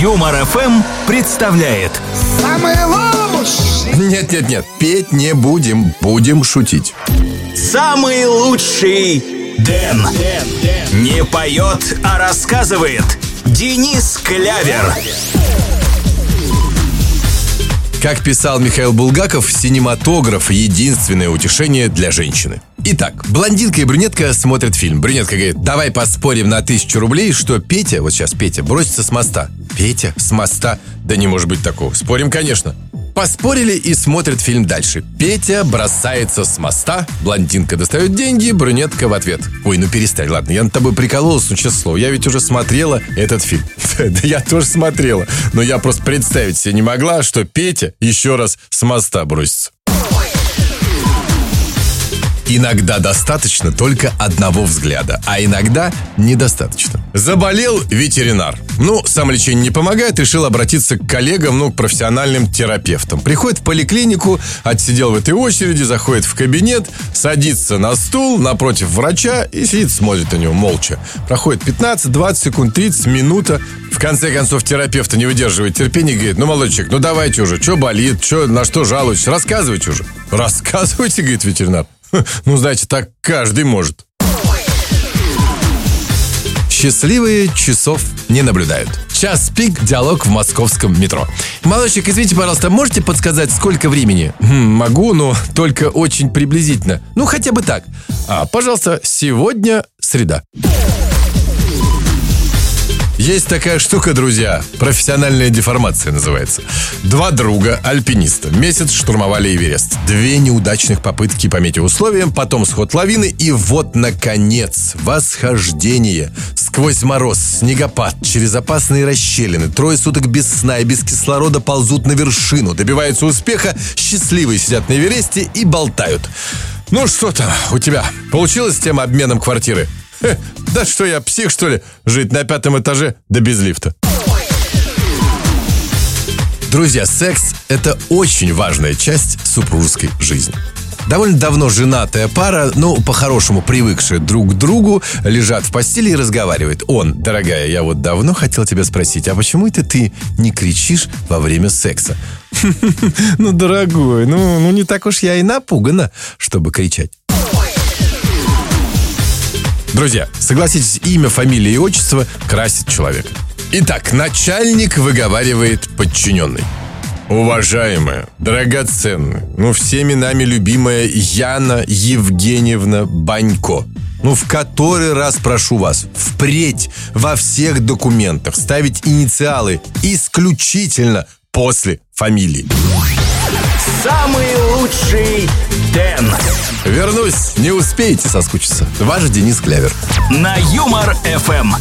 Юмор ФМ представляет Самый лучший Нет-нет-нет, петь не будем, будем шутить. Самый лучший Дэн. Не поет, а рассказывает Денис Клявер. Как писал Михаил Булгаков, синематограф – единственное утешение для женщины. Итак, блондинка и брюнетка смотрят фильм. Брюнетка говорит, давай поспорим на тысячу рублей, что Петя, вот сейчас Петя, бросится с моста. Петя? С моста? Да не может быть такого. Спорим, конечно. Поспорили и смотрят фильм дальше. Петя бросается с моста, блондинка достает деньги, брюнетка в ответ. Ой, ну перестань, ладно, я над тобой прикололась, ну честное слово, я ведь уже смотрела этот фильм. Да я тоже смотрела, но я просто представить себе не могла, что Петя еще раз с моста бросится. Иногда достаточно только одного взгляда, а иногда недостаточно. Заболел ветеринар. Ну, самолечение не помогает, решил обратиться к коллегам, ну, к профессиональным терапевтам. Приходит в поликлинику, отсидел в этой очереди, заходит в кабинет, садится на стул напротив врача и сидит, смотрит на него молча. Проходит 15, 20 секунд, 30, минута. В конце концов, терапевта не выдерживает терпения и говорит, ну, молодой ну, давайте уже, что болит, что, на что жалуетесь, рассказывайте уже. Рассказывайте, говорит ветеринар. Ну, знаете, так каждый может. Счастливые часов не наблюдают. Час пик, диалог в московском метро. Молодчик, извините, пожалуйста, можете подсказать, сколько времени? Хм, могу, но только очень приблизительно. Ну, хотя бы так. А, пожалуйста, сегодня среда. Есть такая штука, друзья, профессиональная деформация называется. Два друга, альпиниста, месяц штурмовали Эверест. Две неудачных попытки по метеоусловиям, потом сход лавины и вот, наконец, восхождение. Сквозь мороз, снегопад, через опасные расщелины, трое суток без сна и без кислорода ползут на вершину, добиваются успеха, счастливые сидят на Эвересте и болтают. Ну что там у тебя? Получилось с тем обменом квартиры? Да что я, псих, что ли? Жить на пятом этаже, да без лифта. Друзья, секс – это очень важная часть супружеской жизни. Довольно давно женатая пара, ну, по-хорошему привыкшая друг к другу, лежат в постели и разговаривают. Он, дорогая, я вот давно хотел тебя спросить, а почему это ты не кричишь во время секса? Ну, дорогой, ну, ну не так уж я и напугана, чтобы кричать. Друзья, согласитесь, имя, фамилия и отчество красит человека. Итак, начальник выговаривает подчиненный. Уважаемая, драгоценная, ну всеми нами любимая Яна Евгеньевна Банько. Ну, в который раз прошу вас, впредь во всех документах ставить инициалы исключительно после фамилии. Самый лучший Дэн. Вернусь, не успеете соскучиться. Ваш Денис Клявер. На Юмор ФМ.